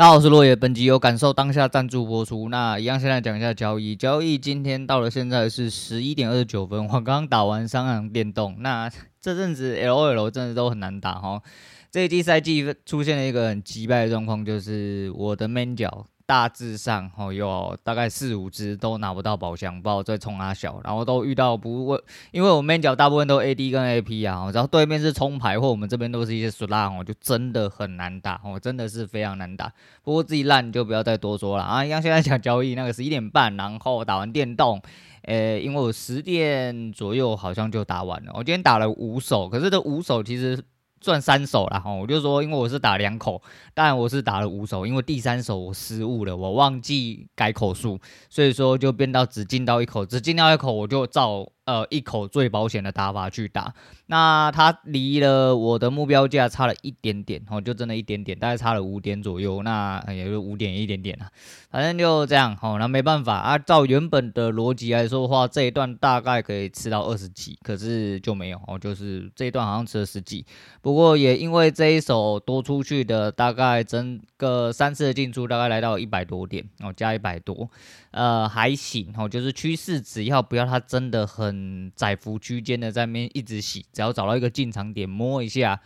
大家好，我是落叶。本集有感受当下赞助播出。那一样，先来讲一下交易。交易今天到了，现在是十一点二十九分。我刚刚打完三场电动。那 这阵子 LOL 真的都很难打哈。这一季赛季出现了一个很击败的状况，就是我的 main 角。大致上哦，有大概四五只都拿不到宝箱，不知道在冲阿小，然后都遇到不问，因为我们边角大部分都 AD 跟 AP 啊，然后对面是冲牌或我们这边都是一些苏拉哦，就真的很难打哦，真的是非常难打。不过自己烂就不要再多说了啊。像现在讲交易那个十一点半，然后打完电动，诶，因为我十点左右好像就打完了。我今天打了五手，可是这五手其实。赚三手了哈，我就说，因为我是打两口，当然我是打了五手，因为第三手我失误了，我忘记改口数，所以说就变到只进到一口，只进到一口我就照。呃，一口最保险的打法去打，那他离了我的目标价差了一点点哦，就真的一点点，大概差了五点左右，那也就五点一点点啊，反正就这样哦，那没办法啊，照原本的逻辑来说的话，这一段大概可以吃到二十几，可是就没有哦，就是这一段好像吃了十几，不过也因为这一手多出去的，大概整个三次的进出大概来到一百多点哦，加一百多。呃，还行哦，就是趋势，只要不要它真的很嗯窄幅区间的在那边一直洗，只要找到一个进场点摸一下，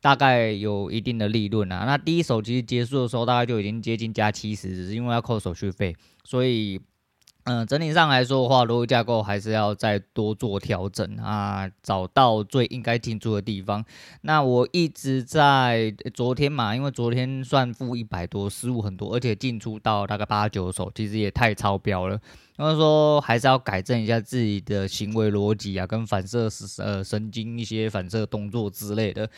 大概有一定的利润啊。那第一手其实结束的时候，大概就已经接近加七十，只是因为要扣手续费，所以。嗯，整体上来说的话，如果架构还是要再多做调整啊，找到最应该进出的地方。那我一直在昨天嘛，因为昨天算负一百多，失误很多，而且进出到大概八九手，其实也太超标了。他们说还是要改正一下自己的行为逻辑啊，跟反射呃神经一些反射动作之类的。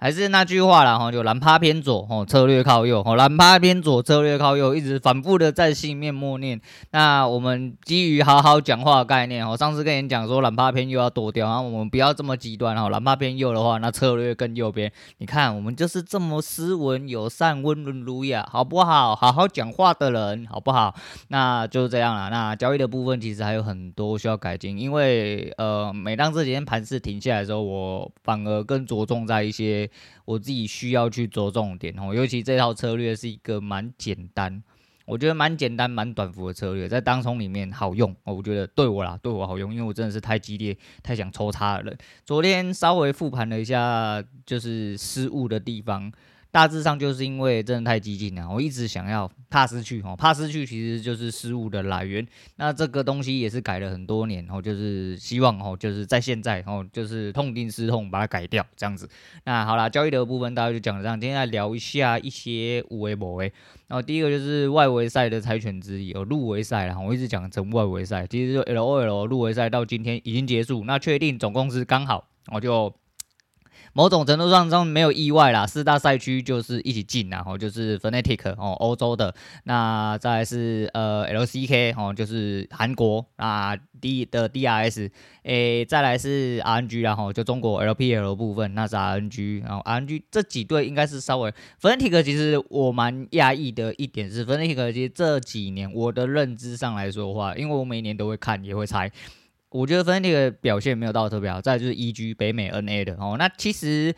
还是那句话啦，哈，就蓝趴偏左，吼，策略靠右，吼，蓝趴偏左，策略靠右，一直反复的在心里面默念。那我们基于好好讲话的概念，我上次跟你讲说蓝趴偏右要躲掉，然后我们不要这么极端，哈，蓝趴偏右的话，那策略更右边。你看，我们就是这么斯文、友善、温润、儒雅，好不好？好好讲话的人，好不好？那就这样了。那交易的部分其实还有很多需要改进，因为呃，每当这几天盘势停下来的时候，我反而更着重在一些。我自己需要去着重点哦，尤其这套策略是一个蛮简单，我觉得蛮简单、蛮短幅的策略，在当冲里面好用哦。我觉得对我啦，对我好用，因为我真的是太激烈、太想抽他了。昨天稍微复盘了一下，就是失误的地方。大致上就是因为真的太激进了，我一直想要怕失去哦，怕失去其实就是失误的来源。那这个东西也是改了很多年哦，就是希望哦，就是在现在哦，就是痛定思痛把它改掉这样子。那好啦，交易的部分大家就讲这样，今天来聊一下一些有的没的。然后第一个就是外围赛的猜拳之一哦，入围赛啦，我一直讲成外围赛，其实就 LOL 入围赛到今天已经结束，那确定总共是刚好，我就。某种程度上中没有意外啦，四大赛区就是一起进，然后就是 Fnatic 哦，欧洲的，那再来是呃 LCK 哦，就是韩国啊 D 的 DRS，诶，再来是 RNG 然后就中国 LPL 部分，那是 RNG，然后 RNG 这几队应该是稍微 Fnatic 其实我蛮讶异的一点是 Fnatic 其实这几年我的认知上来说的话，因为我每年都会看也会猜。我觉得 Fnatic 的表现没有到特别好，再就是 EG 北美 NA 的哦，那其实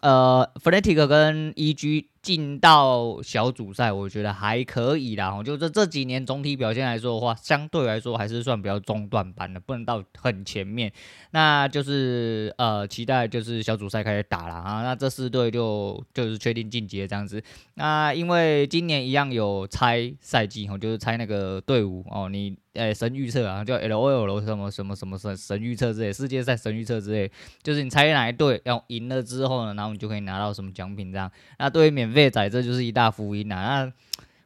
呃 Fnatic 跟 EG。进到小组赛，我觉得还可以啦。哦，就这这几年总体表现来说的话，相对来说还是算比较中段班的，不能到很前面。那就是呃，期待就是小组赛开始打了啊。那这四队就就是确定晋级这样子。那因为今年一样有猜赛季哦，就是猜那个队伍哦，你诶神预测啊，叫 LOL 什么什么什么神神预测之类，世界赛神预测之类，就是你猜哪一队要赢了之后呢，然后你就可以拿到什么奖品这样。那对于免费仔，这就是一大福音呐、那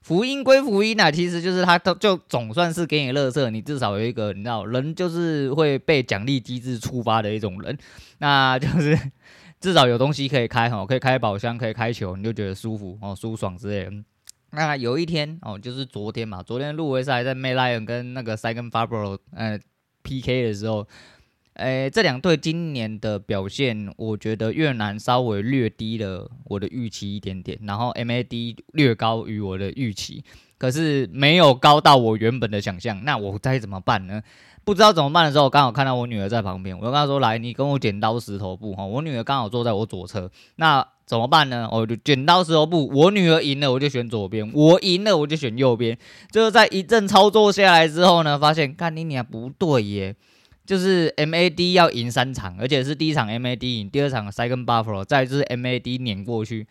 福音归福音呐、其实就是他都就总算是给你乐色，你至少有一个，你知道，人就是会被奖励机制触发的一种人，那就是至少有东西可以开哈，可以开宝箱，可以开球，你就觉得舒服哦，舒爽之类的。那有一天哦，就是昨天嘛，昨天入围赛在 May Lion 跟那个 Saigon Fabro 呃 PK 的时候。诶，这两队今年的表现，我觉得越南稍微略低了我的预期一点点，然后 MAD 略高于我的预期，可是没有高到我原本的想象。那我该怎么办呢？不知道怎么办的时候，刚好看到我女儿在旁边，我就跟她说：“来，你跟我剪刀石头布哈。”我女儿刚好坐在我左侧，那怎么办呢？我就剪刀石头布，我女儿赢了我就选左边，我赢了我就选右边。就是在一阵操作下来之后呢，发现干你娘不对耶，就是 MAD 要赢三场，而且是第一场 MAD 赢，第二场 Second Buffalo，再就是 MAD 碾过去，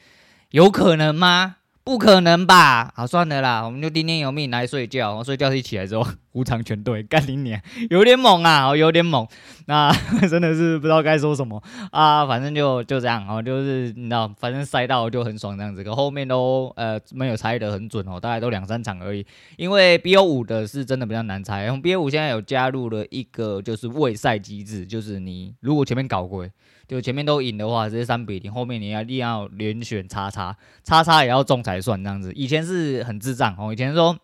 有可能吗？不可能吧？好，算了啦，我们就听天由命来睡觉。我睡觉一起来之后，五场全对，干你娘，有点猛啊，有点猛。那 真的是不知道该说什么啊，反正就就这样哦，就是你知道，反正赛道就很爽这样子。可后面都呃没有猜得很准哦，大概都两三场而已。因为 BO 五的是真的比较难猜，然后 BO 五现在有加入了一个就是未赛机制，就是你如果前面搞过。就前面都赢的话，直接三比零，后面你要一定要连选叉叉，叉叉也要中才算这样子。以前是很智障哦，以前说。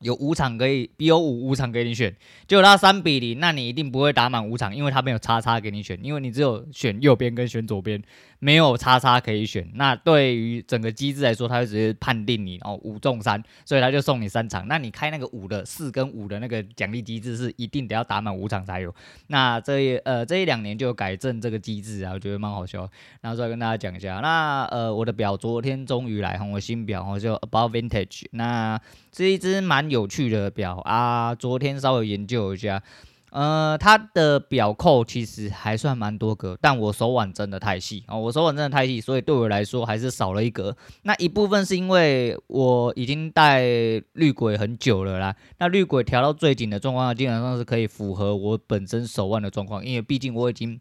有五场可以，BO 五五场给你选，结果他三比零，那你一定不会打满五场，因为他没有叉叉给你选，因为你只有选右边跟选左边，没有叉叉可以选。那对于整个机制来说，他会直接判定你哦五中三，所以他就送你三场。那你开那个五的四跟五的那个奖励机制是一定得要打满五场才有。那这一呃这一两年就改正这个机制啊，我觉得蛮好笑。然后再跟大家讲一下，那呃我的表昨天终于来，我新表哦就 About Vintage，那是一只蛮。有趣的表啊，昨天稍微研究一下，呃，它的表扣其实还算蛮多格，但我手腕真的太细哦，我手腕真的太细，所以对我来说还是少了一格。那一部分是因为我已经戴绿鬼很久了啦，那绿鬼调到最紧的状况下，基本上是可以符合我本身手腕的状况，因为毕竟我已经。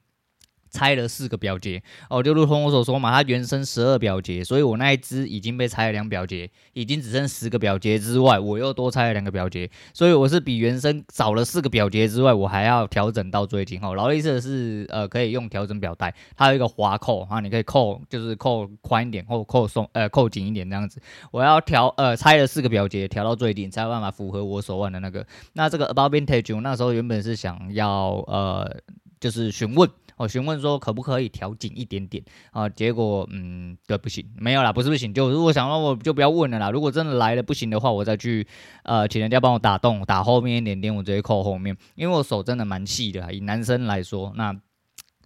拆了四个表节哦，就如同我所说嘛，它原生十二表节，所以我那一只已经被拆了两表节，已经只剩十个表节之外，我又多拆了两个表节，所以我是比原生少了四个表节之外，我还要调整到最紧哦。劳力士是呃可以用调整表带，它有一个滑扣啊，你可以扣就是扣宽一点或扣松呃扣紧一点这样子。我要调呃拆了四个表节，调到最紧才有办法符合我手腕的那个。那这个 About Vintage 我那时候原本是想要呃就是询问。我询问说可不可以调紧一点点啊？结果嗯，对，不行，没有啦，不是不行，就如果想让我就不要问了啦。如果真的来了不行的话，我再去呃请人家帮我打洞，打后面一点点，我直接扣后面，因为我手真的蛮细的。以男生来说，那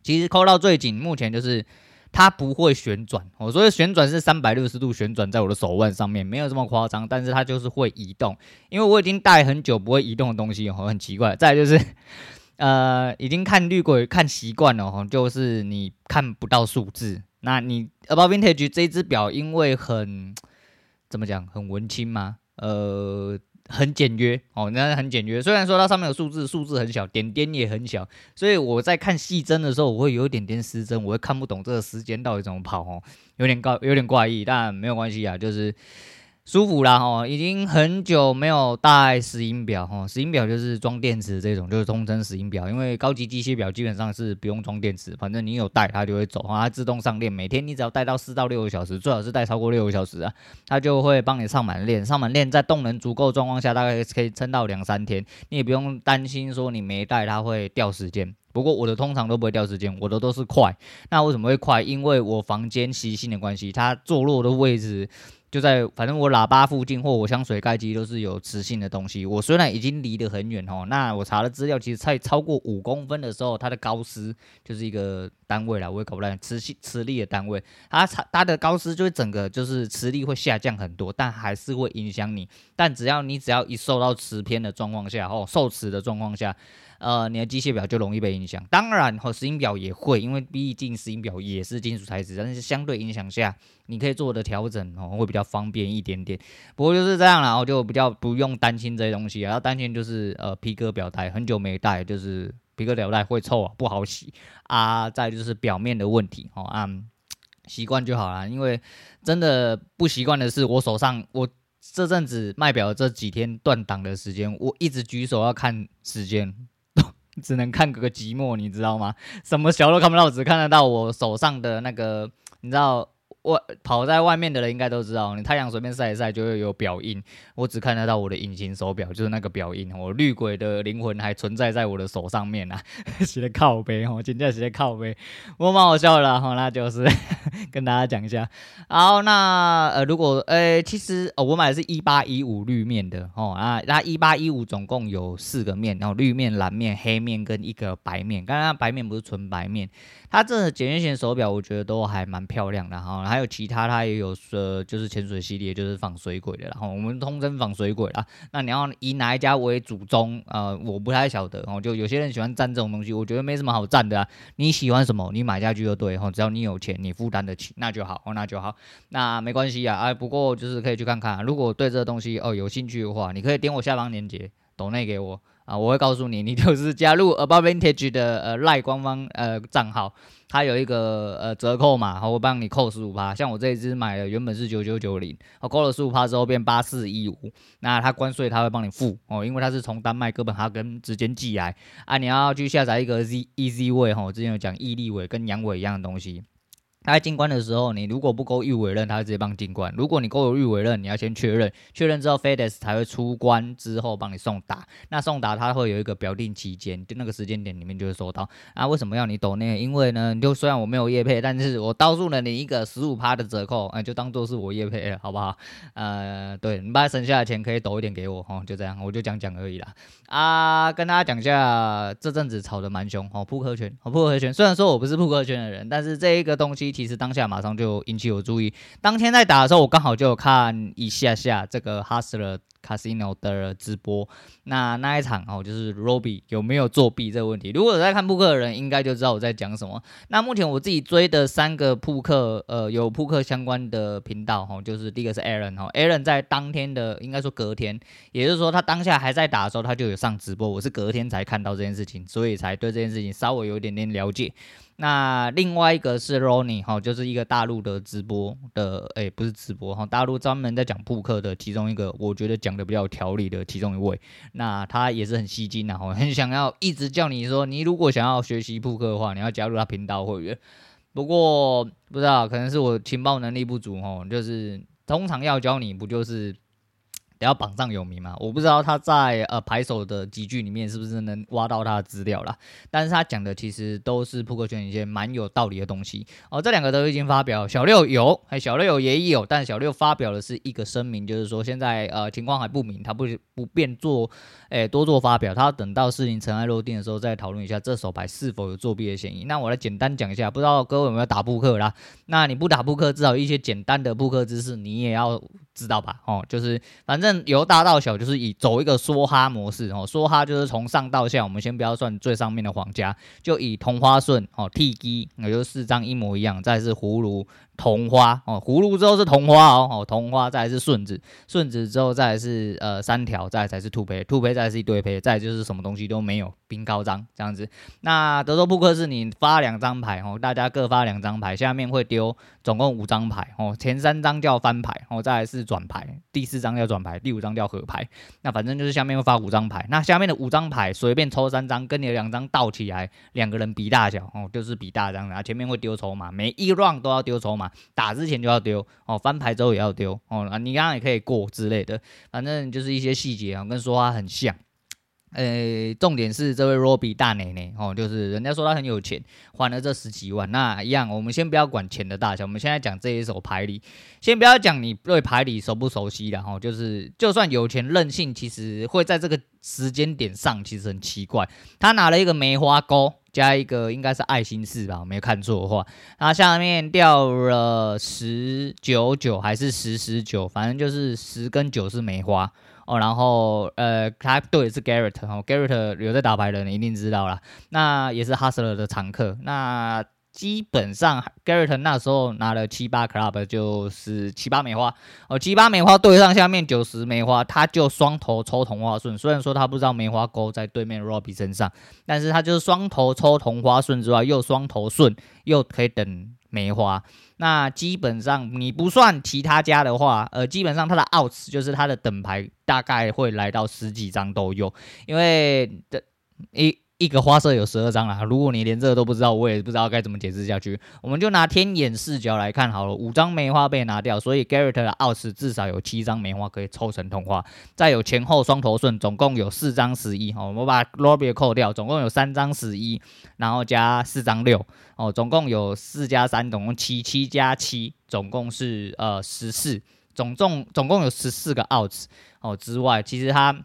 其实扣到最紧，目前就是它不会旋转。我说的旋转是三百六十度旋转在我的手腕上面，没有这么夸张，但是它就是会移动。因为我已经戴很久不会移动的东西，哦，很奇怪。再来就是。呃，已经看绿鬼看习惯了哈，就是你看不到数字。那你 About Vintage 这支表，因为很怎么讲，很文青嘛，呃，很简约哦，那很简约。虽然说它上面有数字，数字很小，点点也很小，所以我在看细针的时候，我会有一点点失真，我会看不懂这个时间到底怎么跑哦，有点高，有点怪异，但没有关系啊，就是。舒服啦哈，已经很久没有戴石英表哈，石英表就是装电池这种，就是通称石英表。因为高级机械表基本上是不用装电池，反正你有带它就会走啊，它自动上链，每天你只要带到四到六个小时，最好是带超过六个小时啊，它就会帮你上满链，上满链在动能足够状况下，大概可以撑到两三天，你也不用担心说你没带它会掉时间。不过我的通常都不会掉时间，我的都是快。那为什么会快？因为我房间习性的关系，它坐落的位置。就在反正我喇叭附近或我香水盖机都是有磁性的东西。我虽然已经离得很远哦，那我查了资料，其实在超过五公分的时候，它的高斯就是一个单位啦，我也搞不来磁性磁力的单位，它它的高斯就会整个就是磁力会下降很多，但还是会影响你。但只要你只要一受到磁偏的状况下哦，受磁的状况下。呃，你的机械表就容易被影响。当然，和石英表也会，因为毕竟石英表也是金属材质，但是相对影响下，你可以做的调整哦，会比较方便一点点。不过就是这样啦，我就比较不用担心这些东西啊。要担心就是呃皮革表带很久没戴，就是皮革表带会臭啊，不好洗啊。再就是表面的问题哦，啊，习惯就好了。因为真的不习惯的是，我手上我这阵子卖表这几天断档的时间，我一直举手要看时间。只能看个寂寞，你知道吗？什么小都看不到，只看得到我手上的那个，你知道。我跑在外面的人应该都知道，你太阳随便晒一晒就会有表印。我只看得到我的隐形手表，就是那个表印。我绿鬼的灵魂还存在在我的手上面啊，写的靠背哦，今天写的靠背，我蛮好笑的哈。那就是跟大家讲一下。好，那呃，如果呃、其实哦，我买的是一八一五绿面的哦啊，那一八一五总共有四个面，然后绿面、蓝面、黑面跟一个白面。刚刚白面不是纯白面，它这简约型手表我觉得都还蛮漂亮的哈。还有其他它也有呃，就是潜水系列，就是仿水鬼的，然后我们通称仿水鬼啦。那你要以哪一家为主宗？呃，我不太晓得哦。就有些人喜欢占这种东西，我觉得没什么好占的啊。你喜欢什么，你买下去就对哈。只要你有钱，你负担得起，那就好哦，那就好。那没关系啊，哎，不过就是可以去看看，如果对这个东西哦有兴趣的话，你可以点我下方链接，抖内给我。啊，我会告诉你，你就是加入 Above Vintage 的呃赖官方呃账号，它有一个呃折扣码，我帮你扣十五趴。像我这一支买的原本是九九九零，我扣了十五趴之后变八四一五，那它关税它会帮你付哦，因为它是从丹麦哥本哈根直接寄来啊，你要去下载一个 Z Easy Way 哈，我之前有讲毅力尾跟阳尾一样的东西。他在进关的时候，你如果不勾玉委任，他会直接帮你进关；如果你勾有玉委任，你要先确认，确认之后 FedEx 才会出关之后帮你送达。那送达他会有一个表定期间，就那个时间点里面就会收到。啊，为什么要你抖内？因为呢，就虽然我没有业配，但是我倒数了你一个十五趴的折扣，哎、就当做是我业配了，好不好？呃，对，你把省下的钱可以抖一点给我，哦，就这样，我就讲讲而已啦。啊，跟大家讲一下，这阵子炒得蛮凶，哦，扑克圈，哦，扑克圈。虽然说我不是扑克圈的人，但是这一个东西。其实当下马上就引起我注意。当天在打的时候，我刚好就有看一下下这个 Hustler Casino 的直播。那那一场哦，就是 Robbie 有没有作弊这个问题。如果有在看扑克的人，应该就知道我在讲什么。那目前我自己追的三个扑克，呃，有扑克相关的频道哈，就是第一个是 Aaron 哈，Aaron 在当天的应该说隔天，也就是说他当下还在打的时候，他就有上直播。我是隔天才看到这件事情，所以才对这件事情稍微有一点点了解。那另外一个是 Ronnie 哈，就是一个大陆的直播的，诶、欸，不是直播哈，大陆专门在讲扑克的其中一个，我觉得讲的比较有条理的其中一位。那他也是很吸睛的哈，很想要一直叫你说，你如果想要学习扑克的话，你要加入他频道会员。不过不知道，可能是我情报能力不足哈，就是通常要教你不就是。也要榜上有名嘛？我不知道他在呃牌手的集聚里面是不是能挖到他的资料啦。但是他讲的其实都是扑克圈一些蛮有道理的东西哦。这两个都已经发表，小六有，还小六有也有，但小六发表的是一个声明，就是说现在呃情况还不明，他不不便做诶、多做发表，他要等到事情尘埃落定的时候再讨论一下这手牌是否有作弊的嫌疑。那我来简单讲一下，不知道各位有没有打扑克啦？那你不打扑克，至少一些简单的扑克知识你也要知道吧？哦，就是反正。由大到小，就是以走一个梭哈模式哦。梭哈就是从上到下，我们先不要算最上面的皇家，就以同花顺哦、，T G，，也就是四张一模一样。再是葫芦。同花哦，葫芦之后是同花哦，哦同花，再来是顺子，顺子之后再来是呃三条，再来才是兔胚，兔胚再来是一堆胚，再来就是什么东西都没有，冰高张这样子。那德州扑克是你发两张牌哦，大家各发两张牌，下面会丢总共五张牌哦，前三张叫翻牌哦，再来是转牌，第四张叫转牌，第五张叫合牌。那反正就是下面会发五张牌，那下面的五张牌随便抽三张，跟你两张倒起来，两个人比大小哦，就是比大张，然后前面会丢筹码，每一 round 都要丢筹码。打之前就要丢哦，翻牌之后也要丢哦，你刚刚也可以过之类的，反正就是一些细节啊，跟说话很像。呃、重点是这位 Robbie 大奶奶哦，就是人家说他很有钱，还了这十几万，那一样，我们先不要管钱的大小，我们现在讲这一手牌理，先不要讲你对牌理熟不熟悉的哈，就是就算有钱任性，其实会在这个时间点上，其实很奇怪，他拿了一个梅花钩。加一个应该是爱心四吧，我没看错的话，它下面掉了十九九还是十十九，反正就是十跟九是梅花哦。然后呃，他对的是 Garrett 哦，Garrett 有在打牌的你一定知道啦，那也是 Hustler 的常客。那基本上 Garrett 那时候拿了七八 club 就是七八梅花哦，七八梅花对上下面九十梅花，他就双头抽同花顺。虽然说他不知道梅花勾在对面 Robbie 身上，但是他就是双头抽同花顺之外，又双头顺，又可以等梅花。那基本上你不算其他家的话，呃，基本上他的 outs 就是他的等牌大概会来到十几张都有，因为的一。一个花色有十二张啦，如果你连这个都不知道，我也不知道该怎么解释下去。我们就拿天眼视角来看好了，五张梅花被拿掉，所以 Garrett 的 outs 至少有七张梅花可以抽成同花，再有前后双头顺，总共有四张十一。哦，我们把 Robbie 扣掉，总共有三张十一，然后加四张六，哦，总共有四加三，总共七，七加七，总共是呃十四，总共总共有十四个 outs 哦之外，其实他。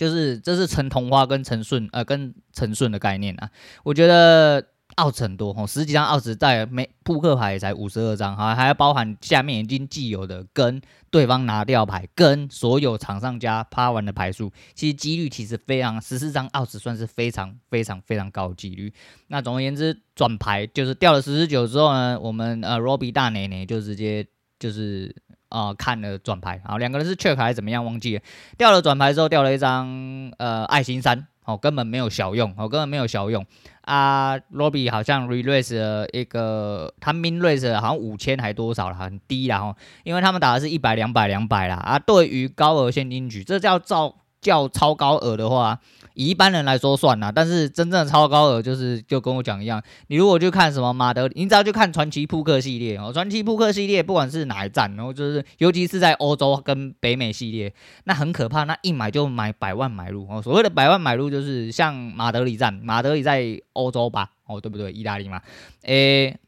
就是这是陈同花跟陈顺呃跟陈顺的概念啊，我觉得 odds 很多哦，十几张 odds 在每扑克牌才五十二张，哈，还要包含下面已经既有的跟对方拿掉牌，跟所有场上加趴完的牌数，其实几率其实非常，十四张 odds 算是非常非常非常高几率。那总而言之，转牌就是掉了十四九之后呢，我们呃 Robbie 大奶奶就直接就是啊、看了转牌，然后两个人是 check 还是怎么样忘记了，掉了转牌之后掉了一张呃爱心三。哦，根本没有小用，哦，根本没有小用啊！Robby 好像 release 了一个，他 min raise 好像五千还多少了，很低啦哈，因为他们打的是一百、两百、两百啦啊。对于高额现金局，这叫造。叫超高额的话，以一般人来说算啦，但是真正的超高额就是就跟我讲一样，你如果去看什么马德，你只要去看传奇扑克系列哦，传奇扑克系列不管是哪一站，然后就是尤其是在欧洲跟北美系列，那很可怕，那一买就买百万买入哦。所谓的百万买入就是像马德里站，马德里在欧洲吧，哦对不对？意大利嘛，诶。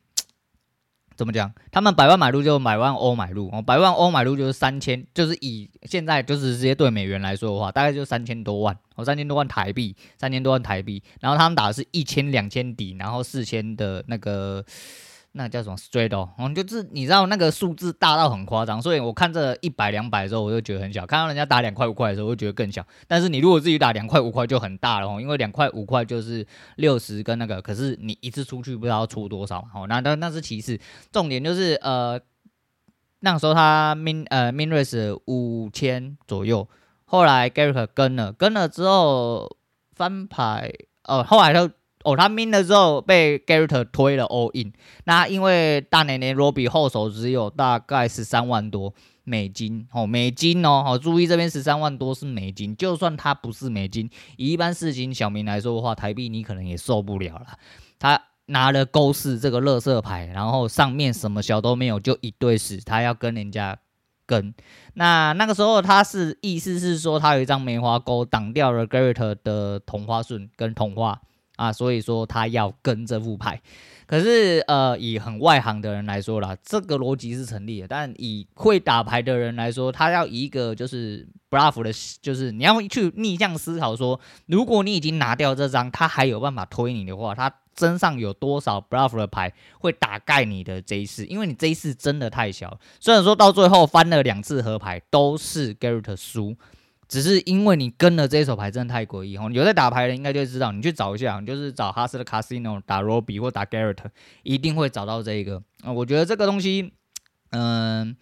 怎么讲？他们百万买入就百万欧买入哦，百万欧买入就是三千，就是以现在就是直接对美元来说的话，大概就三千多万哦，三千多万台币，三千多万台币。然后他们打的是一千两千底，然后四千的那个。那叫什么 straight 哦，就是你知道那个数字大到很夸张，所以我看这一百两百的时候，我就觉得很小；看到人家打两块五块的时候，我就觉得更小。但是你如果自己打两块五块就很大了哦，因为两块五块就是六十跟那个，可是你一次出去不知道要出多少哦。那那那是其次，重点就是呃，那时候他 min 呃 min raise 五千左右，后来 Garrett 跟了跟了之后翻牌，呃，后来他。哦，他 min 了之后被 Garrett 推了 all in，那因为大年年 Robbie 后手只有大概十三万多美金哦，美金哦，好注意这边十三万多是美金，就算他不是美金，以一般市井小民来说的话，台币你可能也受不了了。他拿了勾四这个乐色牌，然后上面什么小都没有，就一对死，他要跟人家跟。那那个时候他是意思是说他有一张梅花勾挡掉了 Garrett 的同花顺跟同花。啊，所以说他要跟这副牌，可是呃，以很外行的人来说啦，这个逻辑是成立的。但以会打牌的人来说，他要一个就是 bluff 的，就是你要去逆向思考说，如果你已经拿掉这张，他还有办法推你的话，他身上有多少 bluff 的牌会打盖你的 J 四？因为你 J 四真的太小，虽然说到最后翻了两次合牌都是 Garrett 输。只是因为你跟了这一手牌真的太诡异哦，有在打牌的应该就知道，你去找一下，就是找哈斯的 Casino 打 Robbie 或打 Garrett，一定会找到这一个啊。我觉得这个东西，嗯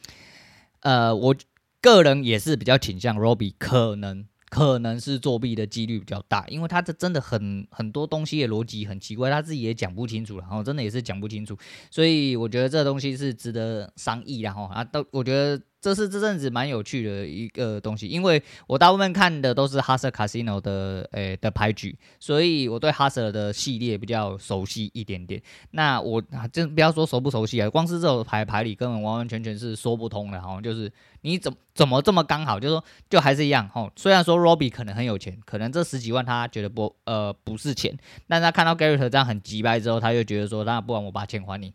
呃，我个人也是比较倾向 Robbie 可能可能是作弊的几率比较大，因为他这真的很很多东西的逻辑很奇怪，他自己也讲不清楚，然后真的也是讲不清楚，所以我觉得这东西是值得商议的哈啊，都我觉得。这是这阵子蛮有趣的一个东西，因为我大部分看的都是 Hustler Casino 的诶、的牌局，所以我对 Hustler 的系列比较熟悉一点点。那我就不要说熟不熟悉啊，光是这种牌牌里根本完完全全是说不通的哈，就是你怎么怎么这么刚好，就是说就还是一样哈。虽然说 Robbie 可能很有钱，可能这十几万他觉得不呃不是钱，但他看到 Garrett 这样很急掰之后，他就觉得说，那不然我把钱还你。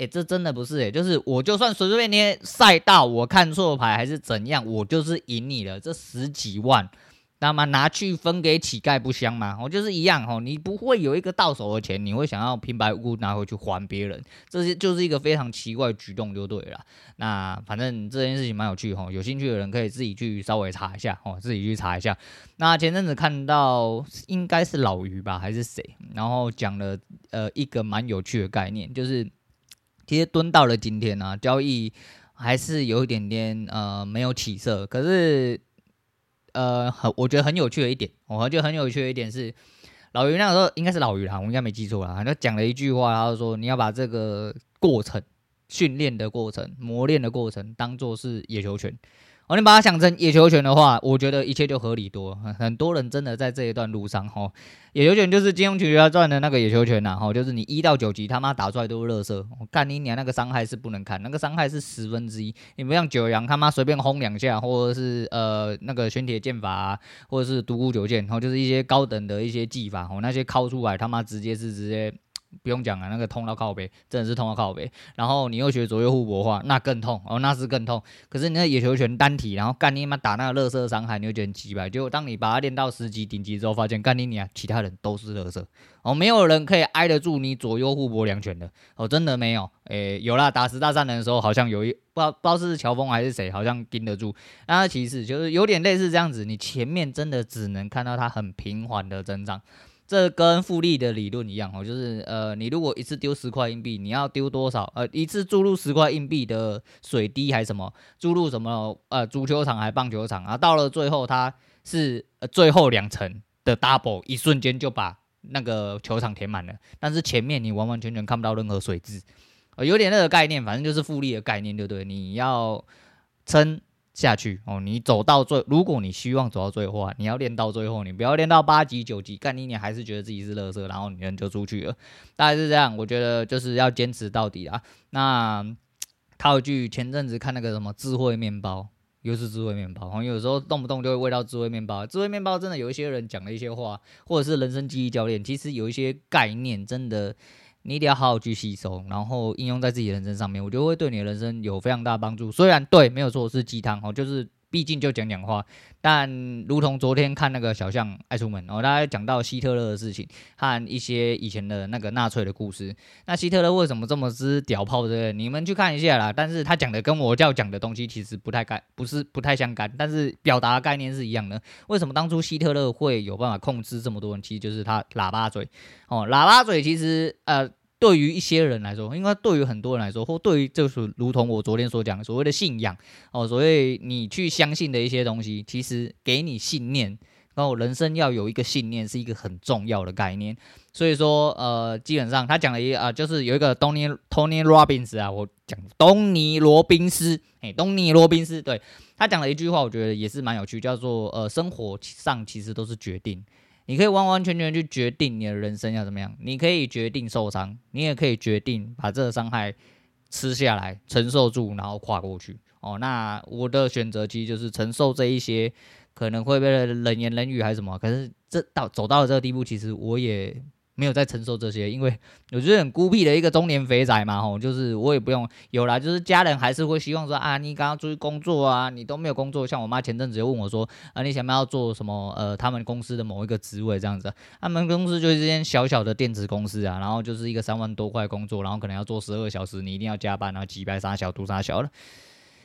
诶、欸，这真的不是诶、就是我就算随随便便赛道，我看错牌还是怎样，我就是赢你了。这十几万，那么拿去分给乞丐不香吗？我就是一样哦，你不会有一个到手的钱，你会想要平白无故拿回去还别人，这些就是一个非常奇怪的举动，就对了。那反正这件事情蛮有趣哈，有兴趣的人可以自己去稍微查一下哦，自己去查一下。那前阵子看到应该是老于吧，还是谁？然后讲了呃一个蛮有趣的概念，就是。其实蹲到了今天呢、啊，交易还是有一点点呃没有起色。可是呃很，我觉得很有趣的一点，我觉得很有趣的一点是，老于那个时候应该是老于啦，我应该没记错啦，他讲了一句话，他就说你要把这个过程、训练的过程、磨练的过程当做是野球拳。哦，你把它想成野球拳的话，我觉得一切就合理多。很多人真的在这一段路上，吼，野球拳就是金庸群侠传的那个野球拳呐，吼，就是你一到九级他妈打出来都是乐色。我干你娘，那个伤害是不能看，那个伤害是十分之一。你不像九阳他妈随便轰两下，或者是呃那个玄铁剑法，或者是独孤九剑，然后就是一些高等的一些技法，吼，那些敲出来他妈直接是直接不用讲了，那个痛到靠北，真的是痛到靠北。然后你又学左右互搏的话，那更痛哦，那是更痛。可是你那野球拳单体，然后干你妈打那个垃圾伤害，你会觉得很奇怪。结果当你把它练到十级顶级之后，发现干你娘，其他人都是垃圾哦，没有人可以挨得住你左右互搏两拳的哦，真的没有。诶，有啦，打十大战人的时候，好像有一不知道不知道是乔峰还是谁，好像盯得住。那其实就是有点类似这样子，你前面真的只能看到它很平缓的增长。这跟复利的理论一样哦，就是呃，你如果一次丢十块硬币，你要丢多少？呃，一次注入十块硬币的水滴还是什么？注入什么？呃，足球场还棒球场啊？到了最后，它是呃最后两层的 double，一瞬间就把那个球场填满了。但是前面你完完全全看不到任何水渍，呃，有点那个概念，反正就是复利的概念，对不对？你要撑。下去哦，你走到最，如果你希望走到最后啊，你要练到最后，你不要练到八级九级，干你你还是觉得自己是乐色，然后你人就出去了，大概是这样。我觉得就是要坚持到底啊。那套一句前阵子看那个什么智慧面包，又是智慧面包，好像有时候动不动就会喂到智慧面包。智慧面包真的有一些人讲了一些话，或者是人生记忆教练，其实有一些概念真的。你一定要好好去吸收，然后应用在自己的人生上面，我觉得会对你的人生有非常大帮助。虽然对，没有错，是鸡汤哦，就是毕竟就讲讲话。但如同昨天看那个小象爱出门，哦，大家讲到希特勒的事情和一些以前的那个纳粹的故事。那希特勒为什么这么之屌炮？对不对？你们去看一下啦。但是他讲的跟我要讲的东西其实不太干，不是不太相干，但是表达概念是一样的。为什么当初希特勒会有办法控制这么多人？其实就是他喇叭嘴哦，喇叭嘴其实呃。对于一些人来说，应该对于很多人来说，或对于就是如同我昨天所讲的所谓的信仰哦，所谓你去相信的一些东西，其实给你信念，然后人生要有一个信念是一个很重要的概念。所以说，呃，基本上他讲了一啊、就是有一个东尼 Tony Robbins 啊，我讲东尼罗宾斯，哎，东尼罗宾斯，对，他讲了一句话，我觉得也是蛮有趣，叫做呃，生活上其实都是决定。你可以完完全全去决定你的人生要怎么样，你可以决定受伤，你也可以决定把这个伤害吃下来，承受住，然后跨过去。哦，那我的选择其实就是承受这一些可能会被冷言冷语还是什么，可是这到走到了这个地步，其实我也。没有在承受这些，因为我觉得很孤僻的一个中年肥仔嘛，吼，就是我也不用有啦，就是家人还是会希望说啊，你刚刚出去工作啊，你都没有工作，像我妈前阵子就问我说啊，你想不要做什么？呃，他们公司的某一个职位这样子，他们公司就是一间小小的电子公司啊，然后就是一个三万多块工作，然后可能要做十二小时，你一定要加班，然后几百杀小，多三小了。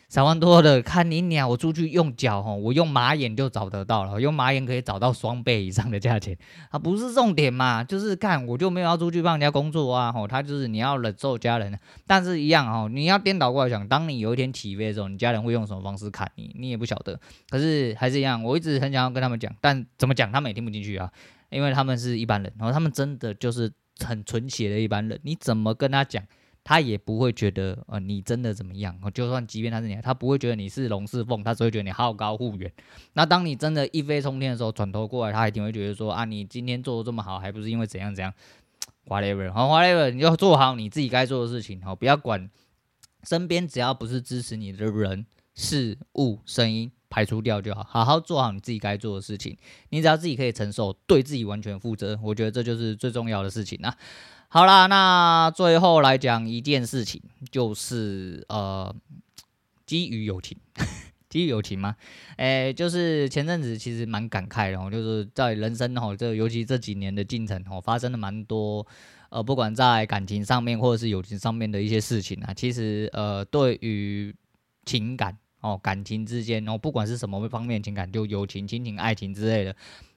三万多的，看你鸟，我出去用脚吼，我用马眼就找得到了，用马眼可以找到双倍以上的价钱，啊，不是重点嘛，就是看我就没有要出去帮人家工作啊，吼，他就是你要忍受家人，但是一样哦，你要颠倒过来想，当你有一天起飞的时候，你家人会用什么方式看你，你也不晓得，可是还是一样，我一直很想要跟他们讲，但怎么讲他们也听不进去啊，因为他们是一般人，然后他们真的就是很纯血的一般人，你怎么跟他讲？他也不会觉得，呃，你真的怎么样？就算即便他是你，他不会觉得你是龙是凤，他只会觉得你好高骛远。那当你真的一飞冲天的时候，转头过来，他一定会觉得说，啊，你今天做的这么好，还不是因为怎样怎样？Whatever，好，Whatever，你就做好你自己该做的事情，好，不要管身边只要不是支持你的人、事物、声音，排除掉就好，好好做好你自己该做的事情。你只要自己可以承受，对自己完全负责，我觉得这就是最重要的事情啊。好啦，那最后来讲一件事情，就是呃，基于友情，基于友情吗？诶，就是前阵子其实蛮感慨的，就是在人生哦，这尤其这几年的进程哦，发生了蛮多呃，不管在感情上面或者是友情上面的一些事情啊，其实呃，对于情感哦，感情之间哦，不管是什么方面情感，就友情、亲情、爱情之类的。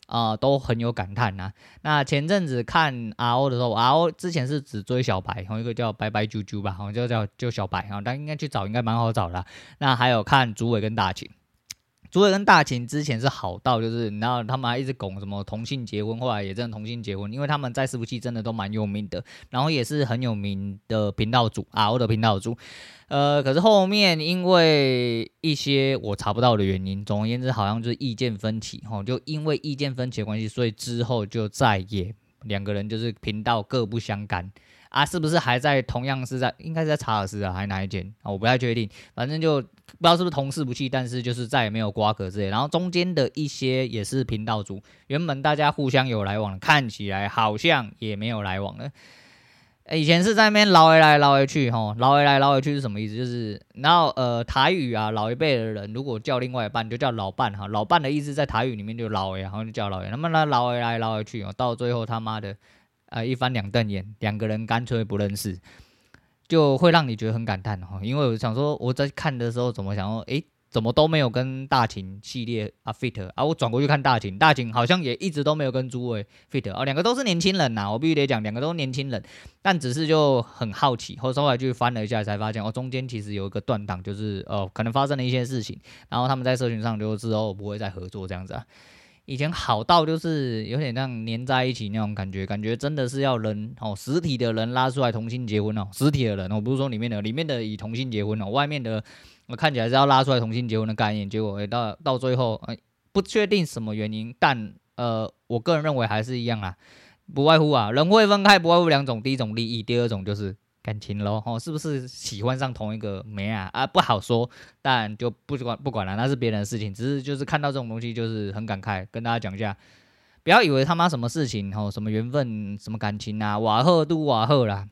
啊、都很有感叹呐、那前阵子看 RO 的时候，RO 之前是只追小白，然后一个叫白白啾啾吧，好像就叫就小白，然后大家应该去找，应该蛮好找的。那还有看竹尾跟大晴，竹尾跟大秦之前是好到就是，然后他们还一直拱什么同性结婚，后来也真的同性结婚，因为他们在伺服器真的都蛮有名的，然后也是很有名的频道主，RO 的频道主。呃，可是后面因为一些我查不到的原因，总而言之，好像就是意见分歧，吼，就因为意见分歧的关系，所以之后就再也两个人就是频道各不相干啊，是不是还在同样是在，应该是在查尔斯啊，还是哪一间啊？我不太确定，反正就不知道是不是同事不弃，但是就是再也没有瓜葛之类。然后中间的一些也是频道主，原本大家互相有来往，看起来好像也没有来往了。以前是在那边捞回来捞回去，吼，捞回来捞回去是什么意思？就是，然后呃，台语啊，老一辈的人如果叫另外一半，就叫老伴哈。老伴的意思在台语里面就捞回，然后就叫捞回。那么呢，捞回来捞回去哦，到最后他妈的，呃，一翻两瞪眼，两个人干脆不认识，就会让你觉得很感叹哈。因为我想说，我在看的时候怎么想说，诶。怎么都没有跟大秦系列啊 fit 啊，我转过去看大秦，大秦好像也一直都没有跟诸位 fit 啊，两个都是年轻人呐，我必须得讲，两个都是年轻人，但只是就很好奇，后后来就翻了一下，才发现哦，中间其实有一个断档，就是哦，可能发生了一些事情，然后他们在社群上就之后不会再合作这样子啊。以前好到就是有点像黏在一起那种感觉，感觉真的是要人哦，实体的人拉出来同性结婚哦，实体的人哦，不是说里面的，里面的以同性结婚哦，外面的我看起来是要拉出来同性结婚的概念，结果到到最后，哎，不确定什么原因，但呃，我个人认为还是一样啊，不外乎啊，人会分开，不外乎两种，第一种利益，第二种就是。感情咯，哦，是不是喜欢上同一个没啊？啊，不好说，但就不管不管了，那是别人的事情。只是就是看到这种东西，就是很感慨，跟大家讲一下，不要以为他妈什么事情哦，什么缘分，什么感情啊，瓦赫都瓦赫啦，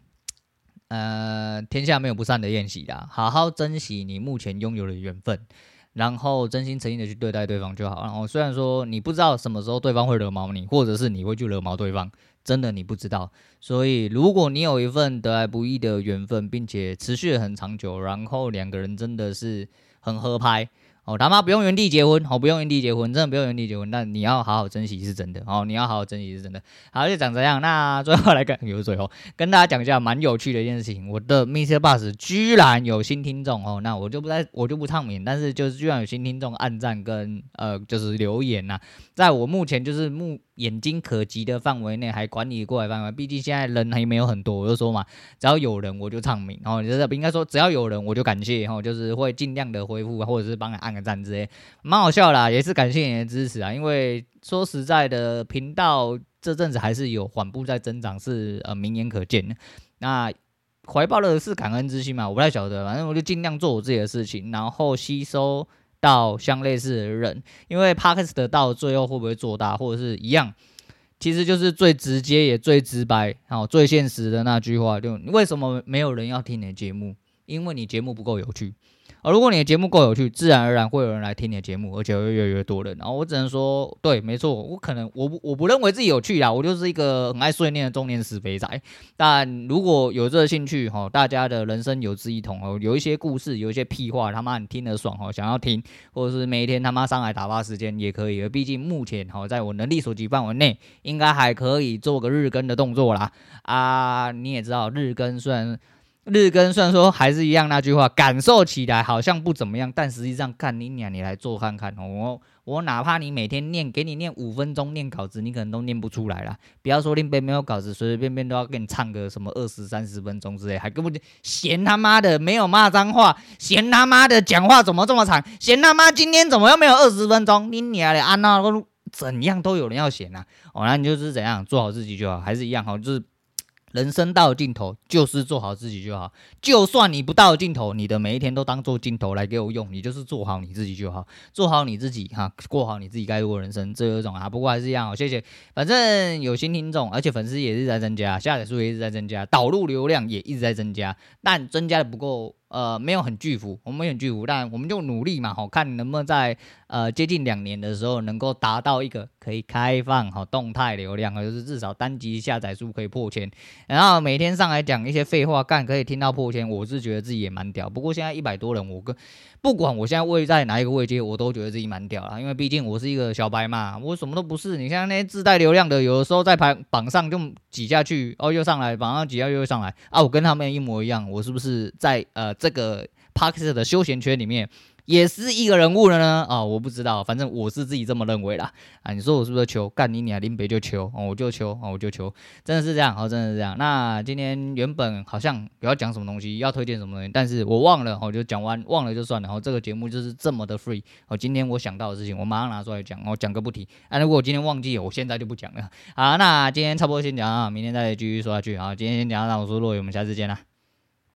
呃，天下没有不散的宴席啦，好好珍惜你目前拥有的缘分，然后真心诚意的去对待对方就好。然后虽然说你不知道什么时候对方会惹毛你，或者是你会去惹毛对方。真的你不知道，所以如果你有一份得来不易的缘分，并且持续很长久，然后两个人真的是很合拍。哦，他妈不用原地结婚，哦，不用原地结婚，真的不用原地结婚。但你要好好珍惜是真的，哦，你要好好珍惜是真的。好，就长这样。那最后来看，有最后跟大家讲一下蛮有趣的一件事情，我的 MixerBox 居然有新听众哦，那我就不再我就不唱名，但是就是居然有新听众按赞跟呃就是留言呐、在我目前就是目眼睛可及的范围内还管理过来范围，毕竟现在人还没有很多，我就说嘛，只要有人我就唱名，然后就是应该说只要有人我就感谢，然后就是会尽量的回复或者是帮你按个。赞之类，蛮好笑啦，也是感谢你的支持啊。因为说实在的，频道这阵子还是有缓步在增长，是呃明眼可见的。那怀抱的是感恩之心嘛，我不太晓得，反正我就尽量做我自己的事情，然后吸收到相类似的人。因为 Podcast 到最后会不会做大，或者是一样，其实就是最直接也最直白，然后最现实的那句话，就为什么没有人要听你的节目？因为你节目不够有趣。而如果你的节目够有趣，自然而然会有人来听你的节目，而且会越来越多人。然后我只能说，对，没错，我可能我不我不认为自己有趣啦，我就是一个很爱碎念的中年死肥宅。但如果有这个兴趣哈，大家的人生有志一同哦，有一些故事，有一些屁话，他妈你听得爽哦，想要听，或者是每一天他妈上来打发时间也可以。毕竟目前哈，在我能力所及范围内，应该还可以做个日更的动作啦。啊，你也知道日更虽然。日更虽然说还是一样那句话，感受起来好像不怎么样，但实际上看你俩，你来做看看哦。我我哪怕你每天念，给你念五分钟念稿子，你可能都念不出来啦。不要说林北没有稿子，随随便便都要给你唱个什么二十三十分钟之类，还根本就嫌他妈的没有骂脏话，嫌他妈的讲话怎么这么长，嫌他妈今天怎么又没有二十分钟？你俩的安娜怎样都有人要嫌、啊。哦，那你就是怎样做好自己就好，还是一样好，就是。人生到尽头，就是做好自己就好。就算你不到尽头，你的每一天都当做镜头来给我用。你就是做好你自己就好，做好你自己哈，过好你自己该过的人生。这有一种啊，不过还是一样，谢谢。反正有新听众，而且粉丝也一直在增加，下载数也一直在增加，导入流量也一直在增加，但增加的不够。呃，没有很巨幅，我们很巨幅，但我们就努力嘛，好看能不能在呃接近两年的时候能够达到一个可以开放好动态流量，就是至少单集下载数可以破千，然后每天上来讲一些废话，干可以听到破千，我是觉得自己也蛮屌。不过现在一百多人，我跟不管我现在位在哪一个位阶，我都觉得自己蛮屌了，因为毕竟我是一个小白嘛，我什么都不是。你像那些自带流量的，有的时候在排榜上就挤下去，哦又上来，榜上挤下又上来啊，我跟他们一模一样，我是不是在呃？这个 Podcast 的休闲圈里面也是一个人物了呢啊、哦，我不知道，反正我是自己这么认为啦啊。你说我是不是求干你俩林北就求哦，我就求哦，我就求，真的是这样哦，真的是这样。那今天原本好像不要讲什么东西，要推荐什么东西，但是我忘了，我就讲完，忘了就算了。然后这个节目就是这么的 free 哦。今天我想到的事情，我马上拿出来讲，我讲个不停。啊，如果我今天忘记，我现在就不讲了。好，那今天差不多先讲啊，明天再继续说下去。好，今天先讲到这，我说洛伟，我们下次见啦。